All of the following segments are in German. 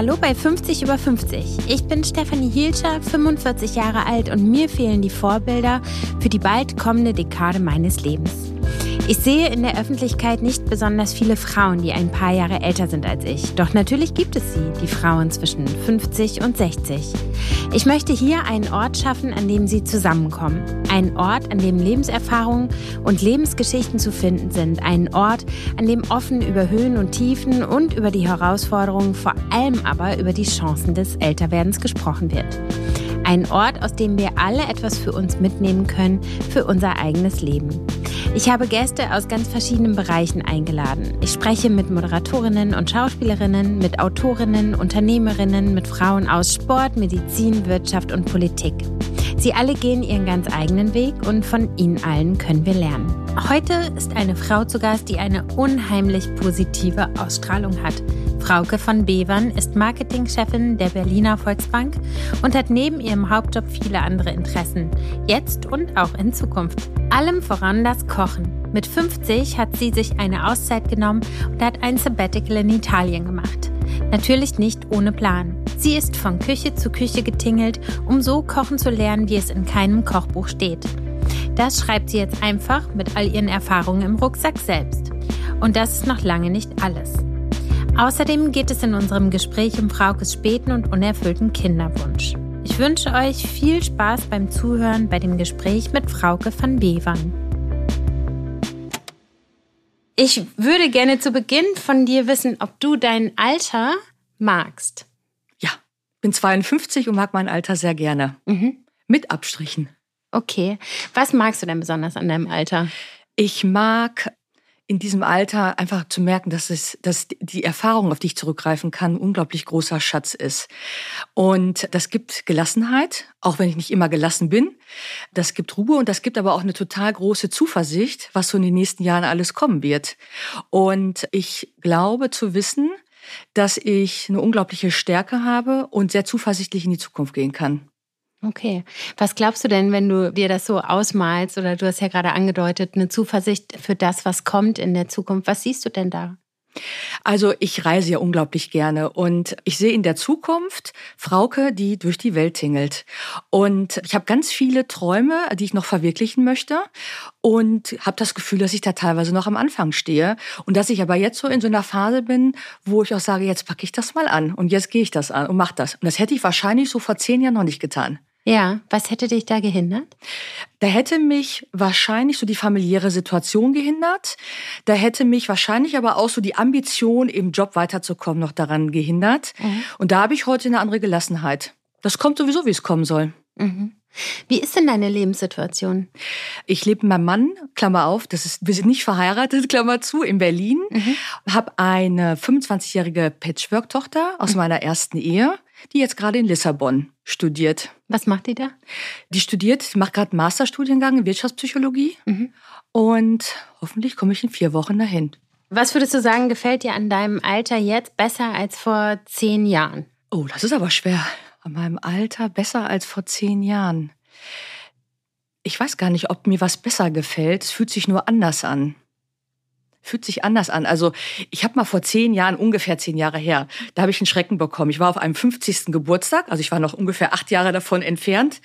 Hallo bei 50 über 50. Ich bin Stefanie Hielscher, 45 Jahre alt und mir fehlen die Vorbilder für die bald kommende Dekade meines Lebens. Ich sehe in der Öffentlichkeit nicht besonders viele Frauen, die ein paar Jahre älter sind als ich. Doch natürlich gibt es sie, die Frauen zwischen 50 und 60. Ich möchte hier einen Ort schaffen, an dem sie zusammenkommen. Einen Ort, an dem Lebenserfahrungen und Lebensgeschichten zu finden sind. Einen Ort, an dem offen über Höhen und Tiefen und über die Herausforderungen, vor allem aber über die Chancen des Älterwerdens gesprochen wird. Ein Ort, aus dem wir alle etwas für uns mitnehmen können, für unser eigenes Leben. Ich habe Gäste aus ganz verschiedenen Bereichen eingeladen. Ich spreche mit Moderatorinnen und Schauspielerinnen, mit Autorinnen, Unternehmerinnen, mit Frauen aus Sport, Medizin, Wirtschaft und Politik. Sie alle gehen ihren ganz eigenen Weg und von ihnen allen können wir lernen. Heute ist eine Frau zu Gast, die eine unheimlich positive Ausstrahlung hat. Frauke von Bevern ist Marketingchefin der Berliner Volksbank und hat neben ihrem Hauptjob viele andere Interessen, jetzt und auch in Zukunft. Allem voran das Kochen. Mit 50 hat sie sich eine Auszeit genommen und hat ein Sabbatical in Italien gemacht. Natürlich nicht ohne Plan. Sie ist von Küche zu Küche getingelt, um so kochen zu lernen, wie es in keinem Kochbuch steht. Das schreibt sie jetzt einfach mit all ihren Erfahrungen im Rucksack selbst. Und das ist noch lange nicht alles. Außerdem geht es in unserem Gespräch um Fraukes späten und unerfüllten Kinderwunsch. Ich wünsche euch viel Spaß beim Zuhören bei dem Gespräch mit Frauke van Bevern. Ich würde gerne zu Beginn von dir wissen, ob du dein Alter magst. Ja, bin 52 und mag mein Alter sehr gerne. Mhm. Mit Abstrichen. Okay. Was magst du denn besonders an deinem Alter? Ich mag in diesem Alter einfach zu merken, dass es, dass die Erfahrung, auf die ich zurückgreifen kann, unglaublich großer Schatz ist. Und das gibt Gelassenheit, auch wenn ich nicht immer gelassen bin. Das gibt Ruhe und das gibt aber auch eine total große Zuversicht, was so in den nächsten Jahren alles kommen wird. Und ich glaube zu wissen, dass ich eine unglaubliche Stärke habe und sehr zuversichtlich in die Zukunft gehen kann. Okay. Was glaubst du denn, wenn du dir das so ausmalst oder du hast ja gerade angedeutet, eine Zuversicht für das, was kommt in der Zukunft? Was siehst du denn da? Also ich reise ja unglaublich gerne und ich sehe in der Zukunft Frauke, die durch die Welt tingelt. Und ich habe ganz viele Träume, die ich noch verwirklichen möchte und habe das Gefühl, dass ich da teilweise noch am Anfang stehe und dass ich aber jetzt so in so einer Phase bin, wo ich auch sage, jetzt packe ich das mal an und jetzt gehe ich das an und mache das. Und das hätte ich wahrscheinlich so vor zehn Jahren noch nicht getan. Ja, was hätte dich da gehindert? Da hätte mich wahrscheinlich so die familiäre Situation gehindert. Da hätte mich wahrscheinlich aber auch so die Ambition, im Job weiterzukommen, noch daran gehindert. Mhm. Und da habe ich heute eine andere Gelassenheit. Das kommt sowieso, wie es kommen soll. Mhm. Wie ist denn deine Lebenssituation? Ich lebe mit meinem Mann, Klammer auf, das ist, wir sind nicht verheiratet, Klammer zu, in Berlin. Mhm. Habe eine 25-jährige Patchwork-Tochter aus mhm. meiner ersten Ehe die jetzt gerade in Lissabon studiert. Was macht die da? Die studiert, macht gerade einen Masterstudiengang in Wirtschaftspsychologie mhm. und hoffentlich komme ich in vier Wochen dahin. Was würdest du sagen, gefällt dir an deinem Alter jetzt besser als vor zehn Jahren? Oh, das ist aber schwer. An meinem Alter besser als vor zehn Jahren. Ich weiß gar nicht, ob mir was besser gefällt. Es fühlt sich nur anders an fühlt sich anders an. Also ich habe mal vor zehn Jahren, ungefähr zehn Jahre her, da habe ich einen Schrecken bekommen. Ich war auf einem 50. Geburtstag, also ich war noch ungefähr acht Jahre davon entfernt,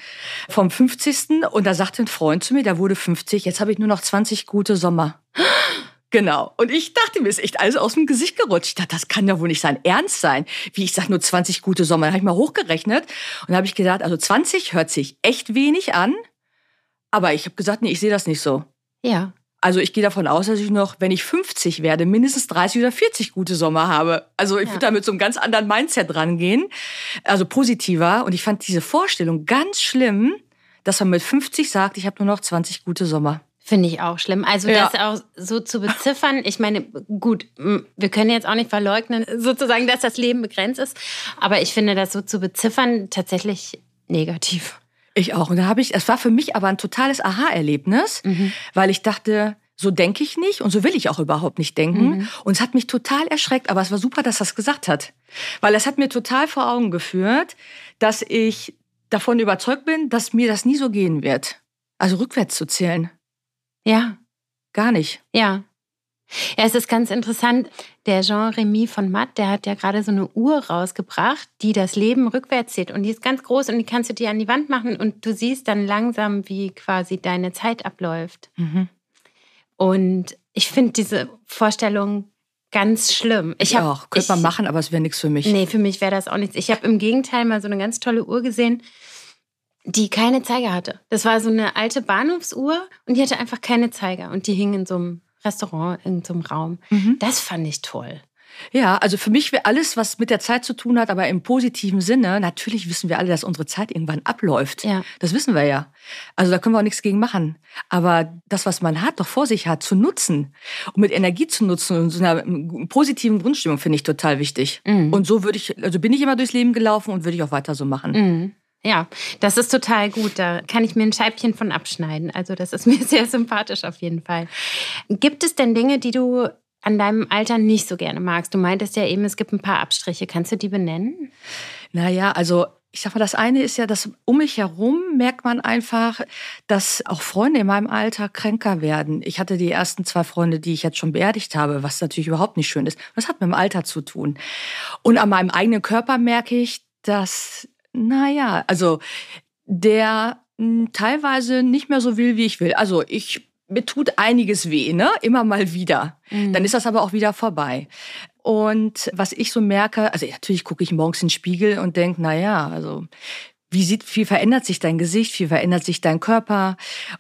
vom 50. Und da sagte ein Freund zu mir, der wurde 50, jetzt habe ich nur noch 20 gute Sommer. Genau. Und ich dachte mir, ist echt alles aus dem Gesicht gerutscht. Ich dachte, das kann ja wohl nicht sein Ernst sein. Wie ich sage, nur 20 gute Sommer. Dann habe ich mal hochgerechnet und habe ich gesagt, also 20 hört sich echt wenig an. Aber ich habe gesagt, nee, ich sehe das nicht so. Ja. Also ich gehe davon aus, dass ich noch, wenn ich 50 werde, mindestens 30 oder 40 gute Sommer habe. Also ich ja. würde da mit so einem ganz anderen Mindset rangehen. Also positiver. Und ich fand diese Vorstellung ganz schlimm, dass man mit 50 sagt, ich habe nur noch 20 gute Sommer. Finde ich auch schlimm. Also ja. das auch so zu beziffern, ich meine, gut, wir können jetzt auch nicht verleugnen, sozusagen, dass das Leben begrenzt ist, aber ich finde das so zu beziffern tatsächlich negativ. Ich auch. Und da habe ich, es war für mich aber ein totales Aha-Erlebnis, mhm. weil ich dachte, so denke ich nicht und so will ich auch überhaupt nicht denken. Mhm. Und es hat mich total erschreckt, aber es war super, dass er es gesagt hat. Weil es hat mir total vor Augen geführt, dass ich davon überzeugt bin, dass mir das nie so gehen wird. Also rückwärts zu zählen. Ja. Gar nicht. Ja. Ja, es ist ganz interessant. Der Jean-Remy von Matt, der hat ja gerade so eine Uhr rausgebracht, die das Leben rückwärts zählt. Und die ist ganz groß und die kannst du dir an die Wand machen und du siehst dann langsam, wie quasi deine Zeit abläuft. Mhm. Und ich finde diese Vorstellung ganz schlimm. Ich, ich hab, auch. Könnte man machen, aber es wäre nichts für mich. Nee, für mich wäre das auch nichts. Ich habe im Gegenteil mal so eine ganz tolle Uhr gesehen, die keine Zeiger hatte. Das war so eine alte Bahnhofsuhr und die hatte einfach keine Zeiger. Und die hing in so einem Restaurant, in so einem Raum. Mhm. Das fand ich toll. Ja, also für mich wäre alles, was mit der Zeit zu tun hat, aber im positiven Sinne, natürlich wissen wir alle, dass unsere Zeit irgendwann abläuft. Ja. Das wissen wir ja. Also da können wir auch nichts gegen machen. Aber das, was man hat, doch vor sich hat, zu nutzen und mit Energie zu nutzen und so einer positiven Grundstimmung, finde ich total wichtig. Mhm. Und so würde ich, also bin ich immer durchs Leben gelaufen und würde ich auch weiter so machen. Mhm. Ja, das ist total gut. Da kann ich mir ein Scheibchen von abschneiden. Also das ist mir sehr sympathisch auf jeden Fall. Gibt es denn Dinge, die du an deinem Alter nicht so gerne magst? Du meintest ja eben, es gibt ein paar Abstriche. Kannst du die benennen? Naja, also ich sag mal, das eine ist ja, dass um mich herum merkt man einfach, dass auch Freunde in meinem Alter kränker werden. Ich hatte die ersten zwei Freunde, die ich jetzt schon beerdigt habe, was natürlich überhaupt nicht schön ist. Das hat mit dem Alter zu tun. Und an meinem eigenen Körper merke ich, dass naja, also der hm, teilweise nicht mehr so will, wie ich will. Also ich mir tut einiges weh, ne? Immer mal wieder. Mhm. Dann ist das aber auch wieder vorbei. Und was ich so merke, also natürlich gucke ich morgens in den Spiegel und denke, na ja, also wie sieht, wie verändert sich dein Gesicht, wie verändert sich dein Körper?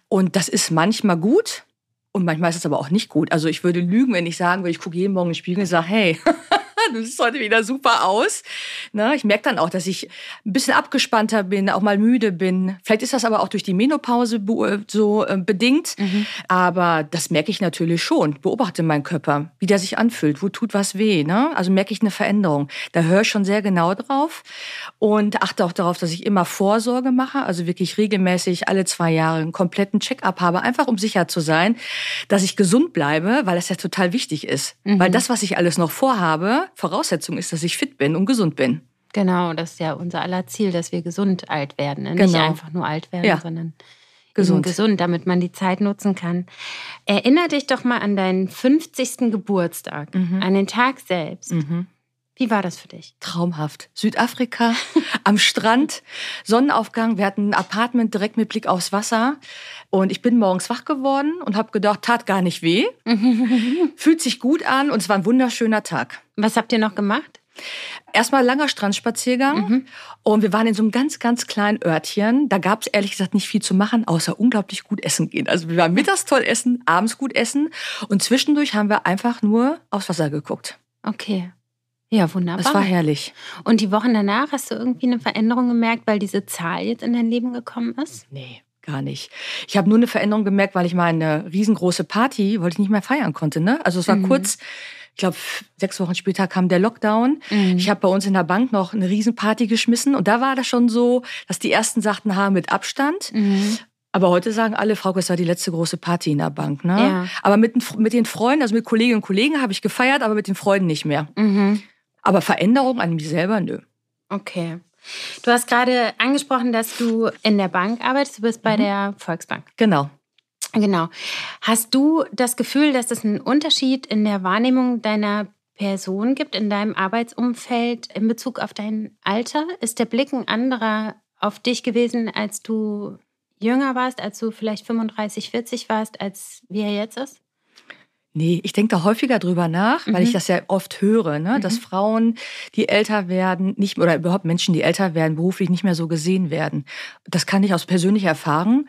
Und das ist manchmal gut und manchmal ist es aber auch nicht gut. Also ich würde lügen, wenn ich sagen würde, ich gucke jeden Morgen in den Spiegel und sage, hey, du siehst heute wieder super aus. Ne? Ich merke dann auch, dass ich ein bisschen abgespannter bin, auch mal müde bin. Vielleicht ist das aber auch durch die Menopause so äh, bedingt. Mhm. Aber das merke ich natürlich schon. Beobachte meinen Körper, wie der sich anfühlt, wo tut was weh. Ne? Also merke ich eine Veränderung. Da höre ich schon sehr genau drauf und achte auch darauf, dass ich immer Vorsorge mache, also wirklich regelmäßig alle zwei Jahre einen kompletten Check-up habe, einfach um sicher zu sein, dass ich gesund bleibe, weil das ja total wichtig ist. Mhm. Weil das, was ich alles noch vorhabe, Voraussetzung ist, dass ich fit bin und gesund bin. Genau, das ist ja unser aller Ziel, dass wir gesund alt werden. Ne? Genau. Nicht einfach nur alt werden, ja. sondern gesund. gesund, damit man die Zeit nutzen kann. Erinner dich doch mal an deinen 50. Geburtstag, mhm. an den Tag selbst. Mhm. Wie war das für dich? Traumhaft. Südafrika, am Strand, Sonnenaufgang. Wir hatten ein Apartment direkt mit Blick aufs Wasser. Und ich bin morgens wach geworden und habe gedacht, tat gar nicht weh. Fühlt sich gut an und es war ein wunderschöner Tag. Was habt ihr noch gemacht? Erstmal langer Strandspaziergang mhm. und wir waren in so einem ganz, ganz kleinen Örtchen. Da gab es ehrlich gesagt nicht viel zu machen, außer unglaublich gut essen gehen. Also wir waren mittags toll essen, abends gut essen und zwischendurch haben wir einfach nur aufs Wasser geguckt. Okay. Ja, wunderbar. Das war herrlich. Und die Wochen danach hast du irgendwie eine Veränderung gemerkt, weil diese Zahl jetzt in dein Leben gekommen ist? Nee, gar nicht. Ich habe nur eine Veränderung gemerkt, weil ich mal eine riesengroße Party, wollte ich nicht mehr feiern konnte. Ne? Also es war mhm. kurz, ich glaube, sechs Wochen später kam der Lockdown. Mhm. Ich habe bei uns in der Bank noch eine Riesenparty geschmissen und da war das schon so, dass die ersten sagten, ha, mit Abstand. Mhm. Aber heute sagen alle, Frau, es war die letzte große Party in der Bank. Ne? Ja. Aber mit, mit den Freunden, also mit Kolleginnen und Kollegen habe ich gefeiert, aber mit den Freunden nicht mehr. Mhm. Aber Veränderung an mir selber, nö. Okay. Du hast gerade angesprochen, dass du in der Bank arbeitest. Du bist bei mhm. der Volksbank. Genau. Genau. Hast du das Gefühl, dass es einen Unterschied in der Wahrnehmung deiner Person gibt, in deinem Arbeitsumfeld in Bezug auf dein Alter? Ist der Blick ein anderer auf dich gewesen, als du jünger warst, als du vielleicht 35, 40 warst, als wie er jetzt ist? Nee, ich denke da häufiger drüber nach, weil ich mhm. das ja oft höre, ne? dass mhm. Frauen, die älter werden, nicht oder überhaupt Menschen, die älter werden, beruflich nicht mehr so gesehen werden. Das kann ich aus persönlicher Erfahrung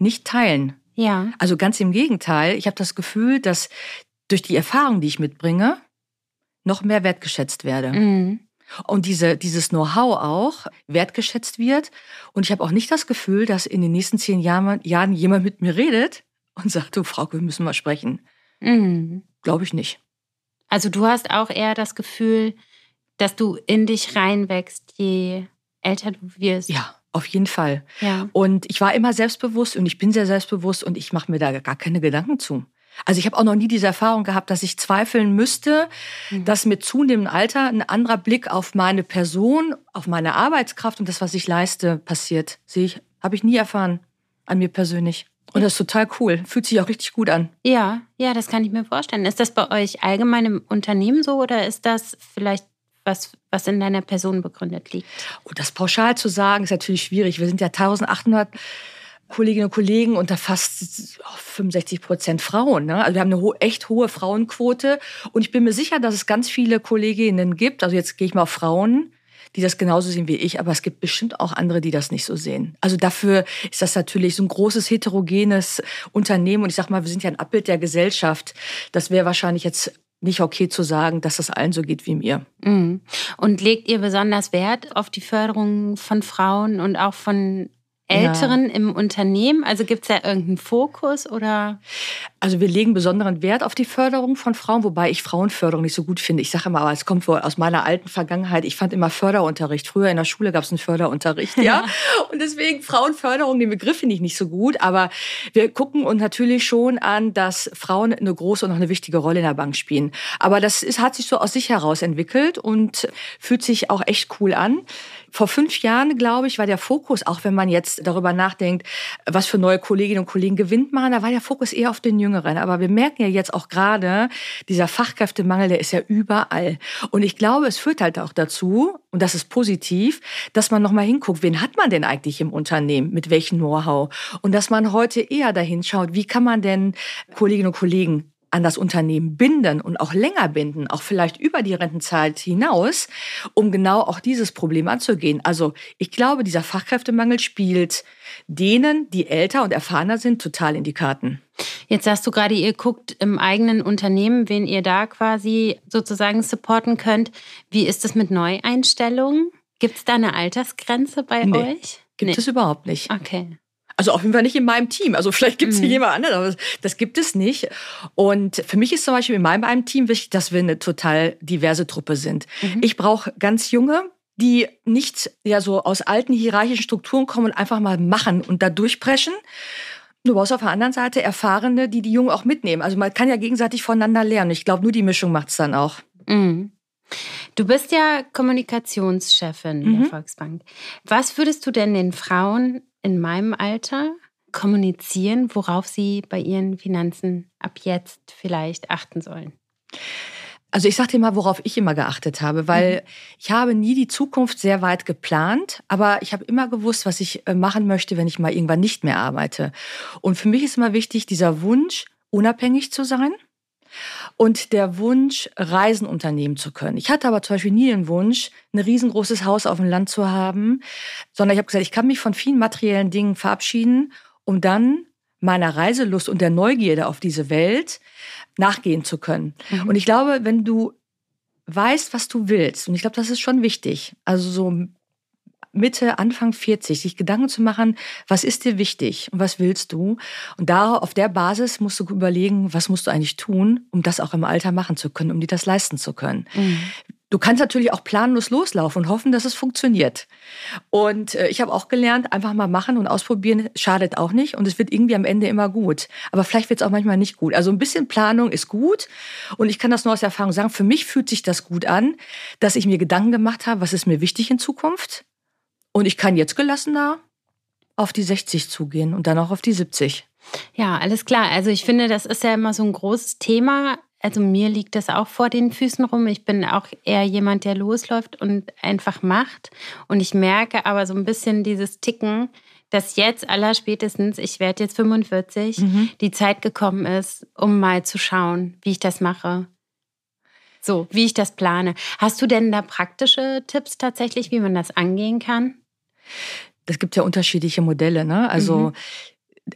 nicht teilen. Ja. Also ganz im Gegenteil. Ich habe das Gefühl, dass durch die Erfahrung, die ich mitbringe, noch mehr wertgeschätzt werde. Mhm. Und diese, dieses Know-how auch wertgeschätzt wird. Und ich habe auch nicht das Gefühl, dass in den nächsten zehn Jahren, Jahren jemand mit mir redet und sagt, du Frau, wir müssen mal sprechen. Mhm. Glaube ich nicht. Also du hast auch eher das Gefühl, dass du in dich reinwächst, je älter du wirst. Ja, auf jeden Fall. Ja. Und ich war immer selbstbewusst und ich bin sehr selbstbewusst und ich mache mir da gar keine Gedanken zu. Also ich habe auch noch nie diese Erfahrung gehabt, dass ich zweifeln müsste, mhm. dass mit zunehmendem Alter ein anderer Blick auf meine Person, auf meine Arbeitskraft und das, was ich leiste, passiert. Sehe ich, habe ich nie erfahren an mir persönlich. Und das ist total cool. Fühlt sich auch richtig gut an. Ja, ja, das kann ich mir vorstellen. Ist das bei euch allgemein im Unternehmen so oder ist das vielleicht was, was in deiner Person begründet liegt? Und oh, das pauschal zu sagen, ist natürlich schwierig. Wir sind ja 1800 Kolleginnen und Kollegen unter fast 65 Prozent Frauen. Ne? Also wir haben eine ho echt hohe Frauenquote. Und ich bin mir sicher, dass es ganz viele Kolleginnen gibt, also jetzt gehe ich mal auf Frauen, die das genauso sehen wie ich, aber es gibt bestimmt auch andere, die das nicht so sehen. Also dafür ist das natürlich so ein großes heterogenes Unternehmen und ich sag mal, wir sind ja ein Abbild der Gesellschaft. Das wäre wahrscheinlich jetzt nicht okay zu sagen, dass das allen so geht wie mir. Mhm. Und legt ihr besonders Wert auf die Förderung von Frauen und auch von Älteren ja. im Unternehmen? Also gibt es da irgendeinen Fokus oder? Also wir legen besonderen Wert auf die Förderung von Frauen, wobei ich Frauenförderung nicht so gut finde. Ich sage immer, aber es kommt wohl aus meiner alten Vergangenheit. Ich fand immer Förderunterricht. Früher in der Schule gab es einen Förderunterricht, ja. Und deswegen Frauenförderung, den Begriff finde ich nicht so gut. Aber wir gucken uns natürlich schon an, dass Frauen eine große und auch eine wichtige Rolle in der Bank spielen. Aber das ist, hat sich so aus sich heraus entwickelt und fühlt sich auch echt cool an. Vor fünf Jahren, glaube ich, war der Fokus, auch wenn man jetzt darüber nachdenkt, was für neue Kolleginnen und Kollegen gewinnt man, da war der Fokus eher auf den Jüngeren. Aber wir merken ja jetzt auch gerade, dieser Fachkräftemangel, der ist ja überall. Und ich glaube, es führt halt auch dazu, und das ist positiv, dass man nochmal hinguckt, wen hat man denn eigentlich im Unternehmen, mit welchem Know-how? Und dass man heute eher dahin schaut, wie kann man denn Kolleginnen und Kollegen an das Unternehmen binden und auch länger binden, auch vielleicht über die Rentenzeit hinaus, um genau auch dieses Problem anzugehen. Also ich glaube, dieser Fachkräftemangel spielt denen, die älter und erfahrener sind, total in die Karten. Jetzt sagst du gerade, ihr guckt im eigenen Unternehmen, wen ihr da quasi sozusagen supporten könnt. Wie ist es mit Neueinstellungen? Gibt es da eine Altersgrenze bei nee, euch? Gibt nee. es überhaupt nicht. Okay. Also auf jeden Fall nicht in meinem Team. Also vielleicht gibt es mhm. jemand anderen, aber das gibt es nicht. Und für mich ist zum Beispiel in meinem Team wichtig, dass wir eine total diverse Truppe sind. Mhm. Ich brauche ganz junge, die nicht ja so aus alten hierarchischen Strukturen kommen und einfach mal machen und da durchbrechen. Du brauchst auf der anderen Seite Erfahrene, die die Jungen auch mitnehmen. Also man kann ja gegenseitig voneinander lernen. Ich glaube, nur die Mischung macht es dann auch. Mhm. Du bist ja Kommunikationschefin mhm. der Volksbank. Was würdest du denn den Frauen in meinem Alter kommunizieren, worauf sie bei ihren Finanzen ab jetzt vielleicht achten sollen? Also ich sage dir mal, worauf ich immer geachtet habe, weil mhm. ich habe nie die Zukunft sehr weit geplant, aber ich habe immer gewusst, was ich äh, machen möchte, wenn ich mal irgendwann nicht mehr arbeite. Und für mich ist immer wichtig, dieser Wunsch, unabhängig zu sein und der Wunsch, Reisen unternehmen zu können. Ich hatte aber zum Beispiel nie den Wunsch, ein riesengroßes Haus auf dem Land zu haben, sondern ich habe gesagt, ich kann mich von vielen materiellen Dingen verabschieden, um dann meiner Reiselust und der Neugierde auf diese Welt nachgehen zu können. Mhm. Und ich glaube, wenn du weißt, was du willst, und ich glaube, das ist schon wichtig, also so Mitte, Anfang 40, sich Gedanken zu machen, was ist dir wichtig und was willst du? Und da, auf der Basis musst du überlegen, was musst du eigentlich tun, um das auch im Alter machen zu können, um dir das leisten zu können. Mhm. Du kannst natürlich auch planlos loslaufen und hoffen, dass es funktioniert. Und äh, ich habe auch gelernt, einfach mal machen und ausprobieren schadet auch nicht und es wird irgendwie am Ende immer gut. Aber vielleicht wird es auch manchmal nicht gut. Also ein bisschen Planung ist gut und ich kann das nur aus Erfahrung sagen, für mich fühlt sich das gut an, dass ich mir Gedanken gemacht habe, was ist mir wichtig in Zukunft und ich kann jetzt gelassener auf die 60 zugehen und dann auch auf die 70. Ja, alles klar. Also ich finde, das ist ja immer so ein großes Thema. Also mir liegt das auch vor den Füßen rum. Ich bin auch eher jemand, der losläuft und einfach macht. Und ich merke aber so ein bisschen dieses Ticken, dass jetzt allerspätestens, ich werde jetzt 45, mhm. die Zeit gekommen ist, um mal zu schauen, wie ich das mache. So, wie ich das plane. Hast du denn da praktische Tipps tatsächlich, wie man das angehen kann? Es gibt ja unterschiedliche Modelle. Ne? Also mhm.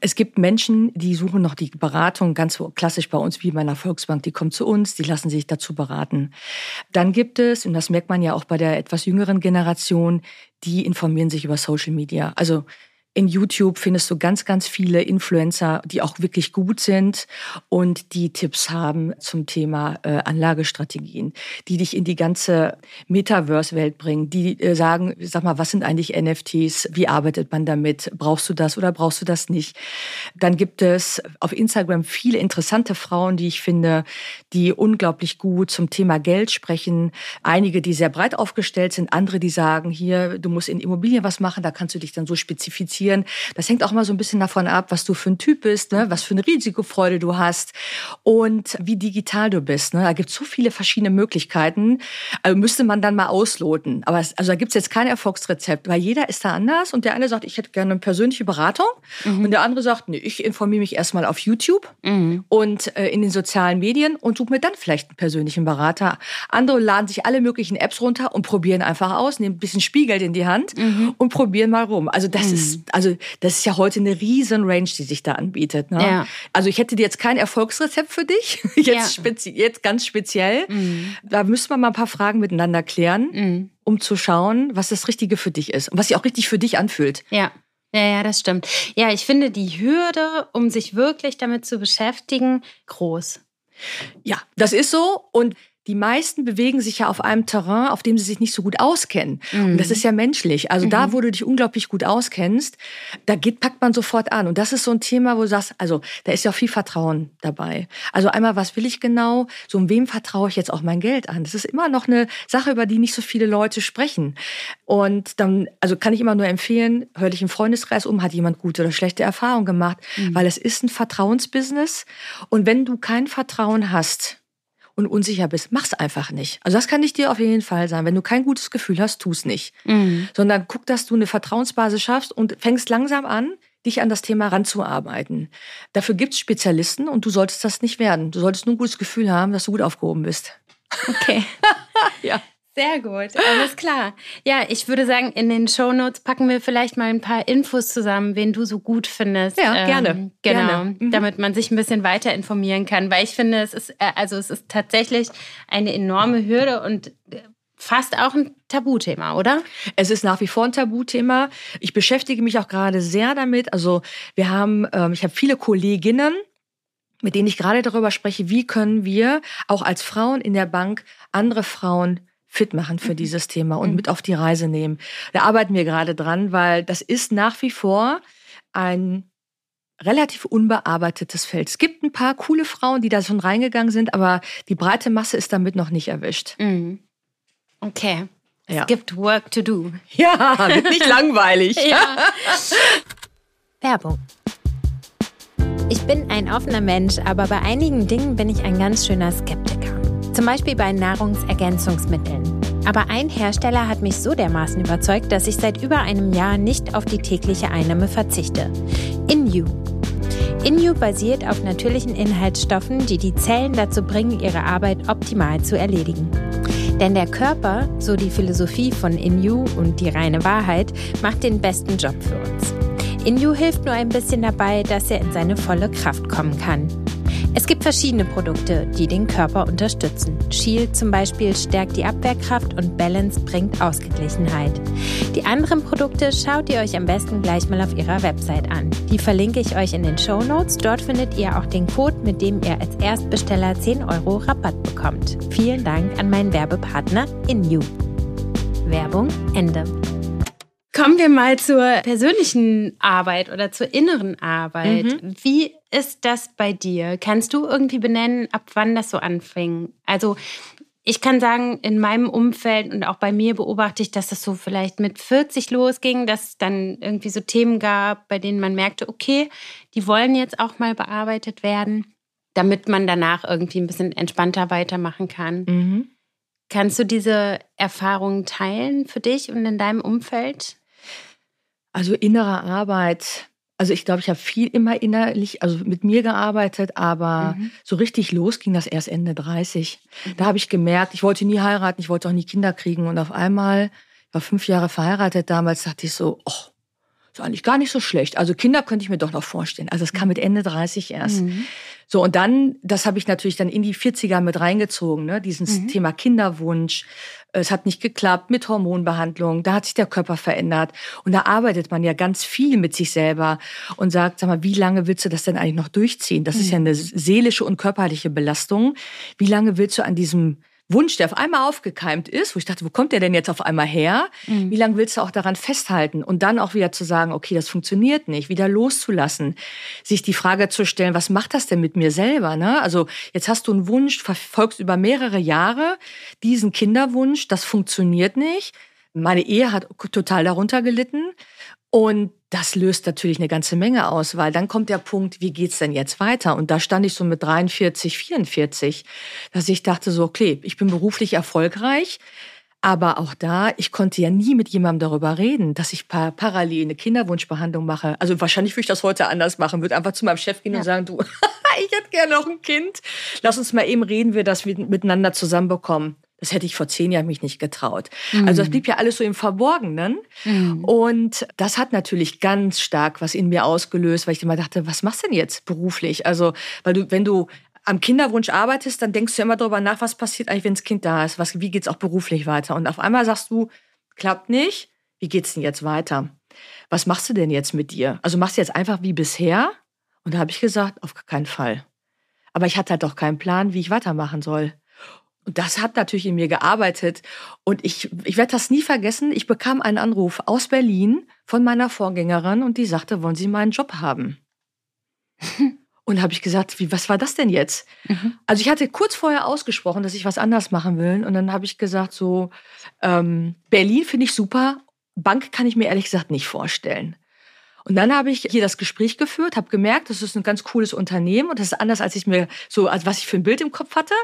es gibt Menschen, die suchen noch die Beratung ganz klassisch bei uns wie bei einer Volksbank. Die kommen zu uns, die lassen sich dazu beraten. Dann gibt es, und das merkt man ja auch bei der etwas jüngeren Generation, die informieren sich über Social Media. Also in YouTube findest du ganz, ganz viele Influencer, die auch wirklich gut sind und die Tipps haben zum Thema äh, Anlagestrategien, die dich in die ganze Metaverse-Welt bringen, die äh, sagen, sag mal, was sind eigentlich NFTs? Wie arbeitet man damit? Brauchst du das oder brauchst du das nicht? Dann gibt es auf Instagram viele interessante Frauen, die ich finde, die unglaublich gut zum Thema Geld sprechen. Einige, die sehr breit aufgestellt sind, andere, die sagen, hier, du musst in Immobilien was machen, da kannst du dich dann so spezifizieren passieren. Das hängt auch immer so ein bisschen davon ab, was du für ein Typ bist, ne? was für eine Risikofreude du hast und wie digital du bist. Ne? Da gibt es so viele verschiedene Möglichkeiten. Also müsste man dann mal ausloten. Aber es, also da gibt es jetzt kein Erfolgsrezept, weil jeder ist da anders und der eine sagt, ich hätte gerne eine persönliche Beratung mhm. und der andere sagt, nee, ich informiere mich erstmal auf YouTube mhm. und äh, in den sozialen Medien und suche mir dann vielleicht einen persönlichen Berater. Andere laden sich alle möglichen Apps runter und probieren einfach aus, nehmen ein bisschen Spielgeld in die Hand mhm. und probieren mal rum. Also das mhm. ist, also das ist ja heute eine riesen Range, die sich da anbietet. Ne? Ja. Also ich hätte jetzt kein Erfolgsrezept für dich, jetzt, ja. jetzt ganz speziell. Mhm. Da müsste man mal ein paar Fragen miteinander klären, mhm. um zu schauen, was das Richtige für dich ist und was sich auch richtig für dich anfühlt. Ja. Ja, ja, das stimmt. Ja, ich finde die Hürde, um sich wirklich damit zu beschäftigen, groß. Ja, das ist so. Und die meisten bewegen sich ja auf einem Terrain, auf dem sie sich nicht so gut auskennen. Mhm. Und das mhm. ist ja menschlich. Also mhm. da, wo du dich unglaublich gut auskennst, da geht, packt man sofort an. Und das ist so ein Thema, wo du sagst, also da ist ja auch viel Vertrauen dabei. Also einmal, was will ich genau? So, um wem vertraue ich jetzt auch mein Geld an? Das ist immer noch eine Sache, über die nicht so viele Leute sprechen. Und dann, also kann ich immer nur empfehlen, hör dich im Freundeskreis um, hat jemand gute oder schlechte Erfahrungen gemacht, mhm. weil es ist ein Vertrauensbusiness. Und wenn du kein Vertrauen hast, und unsicher bist, mach's einfach nicht. Also das kann ich dir auf jeden Fall sagen. Wenn du kein gutes Gefühl hast, tu's nicht. Mhm. Sondern guck, dass du eine Vertrauensbasis schaffst und fängst langsam an, dich an das Thema ranzuarbeiten. Dafür gibt's Spezialisten und du solltest das nicht werden. Du solltest nur ein gutes Gefühl haben, dass du gut aufgehoben bist. Okay. ja. Sehr gut, alles klar. Ja, ich würde sagen, in den Show Notes packen wir vielleicht mal ein paar Infos zusammen, wen du so gut findest. Ja, ähm, gerne. Genau, gerne. Mhm. damit man sich ein bisschen weiter informieren kann, weil ich finde, es ist äh, also es ist tatsächlich eine enorme Hürde und äh, fast auch ein Tabuthema, oder? Es ist nach wie vor ein Tabuthema. Ich beschäftige mich auch gerade sehr damit. Also wir haben, ähm, ich habe viele Kolleginnen, mit denen ich gerade darüber spreche, wie können wir auch als Frauen in der Bank andere Frauen fit machen für mhm. dieses Thema und mhm. mit auf die Reise nehmen. Da arbeiten wir gerade dran, weil das ist nach wie vor ein relativ unbearbeitetes Feld. Es gibt ein paar coole Frauen, die da schon reingegangen sind, aber die breite Masse ist damit noch nicht erwischt. Mhm. Okay. Ja. Es gibt Work to do. Ja, wird nicht langweilig. ja. Werbung. Ich bin ein offener Mensch, aber bei einigen Dingen bin ich ein ganz schöner Skeptiker. Zum Beispiel bei Nahrungsergänzungsmitteln. Aber ein Hersteller hat mich so dermaßen überzeugt, dass ich seit über einem Jahr nicht auf die tägliche Einnahme verzichte. InU. InU basiert auf natürlichen Inhaltsstoffen, die die Zellen dazu bringen, ihre Arbeit optimal zu erledigen. Denn der Körper, so die Philosophie von InU und die reine Wahrheit, macht den besten Job für uns. InU hilft nur ein bisschen dabei, dass er in seine volle Kraft kommen kann. Es gibt verschiedene Produkte, die den Körper unterstützen. Shield zum Beispiel stärkt die Abwehrkraft und Balance bringt Ausgeglichenheit. Die anderen Produkte schaut ihr euch am besten gleich mal auf ihrer Website an. Die verlinke ich euch in den Show Notes. Dort findet ihr auch den Code, mit dem ihr als Erstbesteller 10 Euro Rabatt bekommt. Vielen Dank an meinen Werbepartner InU. Werbung Ende. Kommen wir mal zur persönlichen Arbeit oder zur inneren Arbeit. Mhm. Wie ist das bei dir? Kannst du irgendwie benennen, ab wann das so anfing? Also ich kann sagen, in meinem Umfeld und auch bei mir beobachte ich, dass das so vielleicht mit 40 losging, dass es dann irgendwie so Themen gab, bei denen man merkte, okay, die wollen jetzt auch mal bearbeitet werden, damit man danach irgendwie ein bisschen entspannter weitermachen kann. Mhm. Kannst du diese Erfahrungen teilen für dich und in deinem Umfeld? Also innere Arbeit. Also ich glaube, ich habe viel immer innerlich, also mit mir gearbeitet, aber mhm. so richtig los ging das erst Ende 30. Mhm. Da habe ich gemerkt, ich wollte nie heiraten, ich wollte auch nie Kinder kriegen. Und auf einmal, ich war fünf Jahre verheiratet damals, dachte ich so, oh, ist eigentlich gar nicht so schlecht. Also Kinder könnte ich mir doch noch vorstellen. Also es kam mit Ende 30 erst. Mhm. So, und dann, das habe ich natürlich dann in die 40er mit reingezogen, ne? dieses mhm. Thema Kinderwunsch. Es hat nicht geklappt mit Hormonbehandlung. Da hat sich der Körper verändert. Und da arbeitet man ja ganz viel mit sich selber und sagt, sag mal, wie lange willst du das denn eigentlich noch durchziehen? Das mhm. ist ja mhm. eine seelische und körperliche Belastung. Wie lange willst du an diesem Wunsch, der auf einmal aufgekeimt ist, wo ich dachte, wo kommt der denn jetzt auf einmal her? Mhm. Wie lange willst du auch daran festhalten? Und dann auch wieder zu sagen, okay, das funktioniert nicht, wieder loszulassen, sich die Frage zu stellen, was macht das denn mit mir selber? Ne? Also jetzt hast du einen Wunsch, verfolgst über mehrere Jahre diesen Kinderwunsch, das funktioniert nicht. Meine Ehe hat total darunter gelitten. Und das löst natürlich eine ganze Menge aus, weil dann kommt der Punkt, wie geht's denn jetzt weiter? Und da stand ich so mit 43, 44, dass ich dachte so, okay, ich bin beruflich erfolgreich, aber auch da, ich konnte ja nie mit jemandem darüber reden, dass ich par parallel eine Kinderwunschbehandlung mache. Also wahrscheinlich würde ich das heute anders machen, würde einfach zu meinem Chef gehen ja. und sagen, du, ich hätte gerne noch ein Kind. Lass uns mal eben reden, wir das miteinander zusammenbekommen. Das hätte ich vor zehn Jahren mich nicht getraut. Mhm. Also das blieb ja alles so im Verborgenen. Mhm. Und das hat natürlich ganz stark was in mir ausgelöst, weil ich immer dachte, was machst du denn jetzt beruflich? Also, weil du, wenn du am Kinderwunsch arbeitest, dann denkst du immer darüber nach, was passiert eigentlich, wenn das Kind da ist, was, wie geht's auch beruflich weiter. Und auf einmal sagst du, klappt nicht, wie geht's denn jetzt weiter? Was machst du denn jetzt mit dir? Also machst du jetzt einfach wie bisher? Und da habe ich gesagt, auf keinen Fall. Aber ich hatte halt doch keinen Plan, wie ich weitermachen soll. Und das hat natürlich in mir gearbeitet. Und ich, ich werde das nie vergessen. Ich bekam einen Anruf aus Berlin von meiner Vorgängerin und die sagte, wollen Sie meinen Job haben? Und habe ich gesagt, wie, was war das denn jetzt? Mhm. Also ich hatte kurz vorher ausgesprochen, dass ich was anders machen will. Und dann habe ich gesagt, so, ähm, Berlin finde ich super, Bank kann ich mir ehrlich gesagt nicht vorstellen. Und dann habe ich hier das Gespräch geführt, habe gemerkt, das ist ein ganz cooles Unternehmen und das ist anders, als ich mir so, als was ich für ein Bild im Kopf hatte.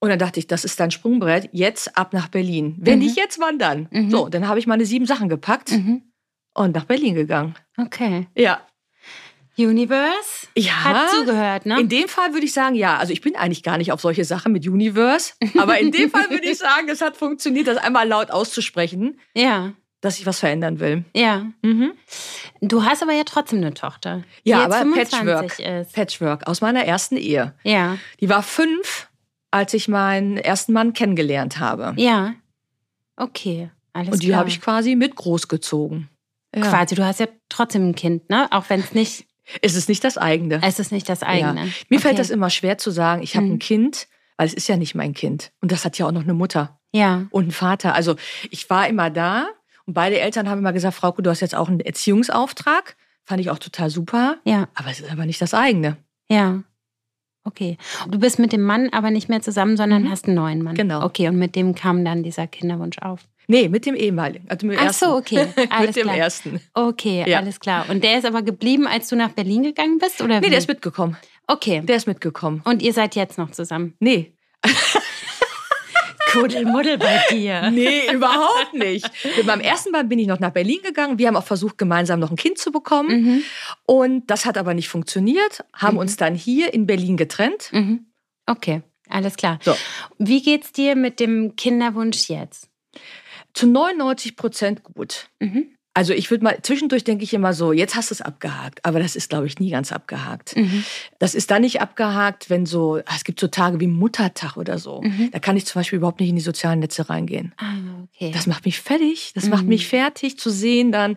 Und dann dachte ich, das ist dein Sprungbrett, jetzt ab nach Berlin. Wenn mhm. nicht jetzt, wann dann? Mhm. So, dann habe ich meine sieben Sachen gepackt mhm. und nach Berlin gegangen. Okay. Ja. Universe ja, hat zugehört, ne? In dem Fall würde ich sagen, ja. Also ich bin eigentlich gar nicht auf solche Sachen mit Universe. Aber in dem Fall würde ich sagen, es hat funktioniert, das einmal laut auszusprechen. Ja. Dass ich was verändern will. Ja. Mhm. Du hast aber ja trotzdem eine Tochter. ja, aber Patchwork. Ist. Patchwork aus meiner ersten Ehe. Ja. Die war fünf, als ich meinen ersten Mann kennengelernt habe. Ja. Okay. Alles Und die habe ich quasi mit großgezogen. Ja. Quasi, du hast ja trotzdem ein Kind, ne? Auch wenn es nicht es ist nicht das eigene. Es ist nicht das eigene. Ja. Mir okay. fällt das immer schwer zu sagen, ich habe hm. ein Kind, weil es ist ja nicht mein Kind. Und das hat ja auch noch eine Mutter. Ja. Und einen Vater. Also ich war immer da und beide Eltern haben immer gesagt, Frauke, du hast jetzt auch einen Erziehungsauftrag. Fand ich auch total super. Ja. Aber es ist aber nicht das eigene. Ja. Okay. Du bist mit dem Mann aber nicht mehr zusammen, sondern mhm. hast einen neuen Mann. Genau. Okay, und mit dem kam dann dieser Kinderwunsch auf. Nee, mit dem ehemaligen. Also mit dem Ach ersten. so, okay. Alles mit dem klar. ersten. Okay, ja. alles klar. Und der ist aber geblieben, als du nach Berlin gegangen bist? Oder nee, wie? der ist mitgekommen. Okay. Der ist mitgekommen. Und ihr seid jetzt noch zusammen? Nee. Kuddelmuddel bei dir. Nee, überhaupt nicht. Mit meinem ersten Mal bin ich noch nach Berlin gegangen. Wir haben auch versucht, gemeinsam noch ein Kind zu bekommen. Mhm. Und das hat aber nicht funktioniert. Haben mhm. uns dann hier in Berlin getrennt. Mhm. Okay, alles klar. So. Wie geht's dir mit dem Kinderwunsch jetzt? Zu 99 Prozent gut. Mhm. Also ich würde mal, zwischendurch denke ich immer so, jetzt hast du es abgehakt. Aber das ist, glaube ich, nie ganz abgehakt. Mhm. Das ist dann nicht abgehakt, wenn so, ah, es gibt so Tage wie Muttertag oder so. Mhm. Da kann ich zum Beispiel überhaupt nicht in die sozialen Netze reingehen. Ah, okay. Das macht mich fertig. Das mhm. macht mich fertig zu sehen dann,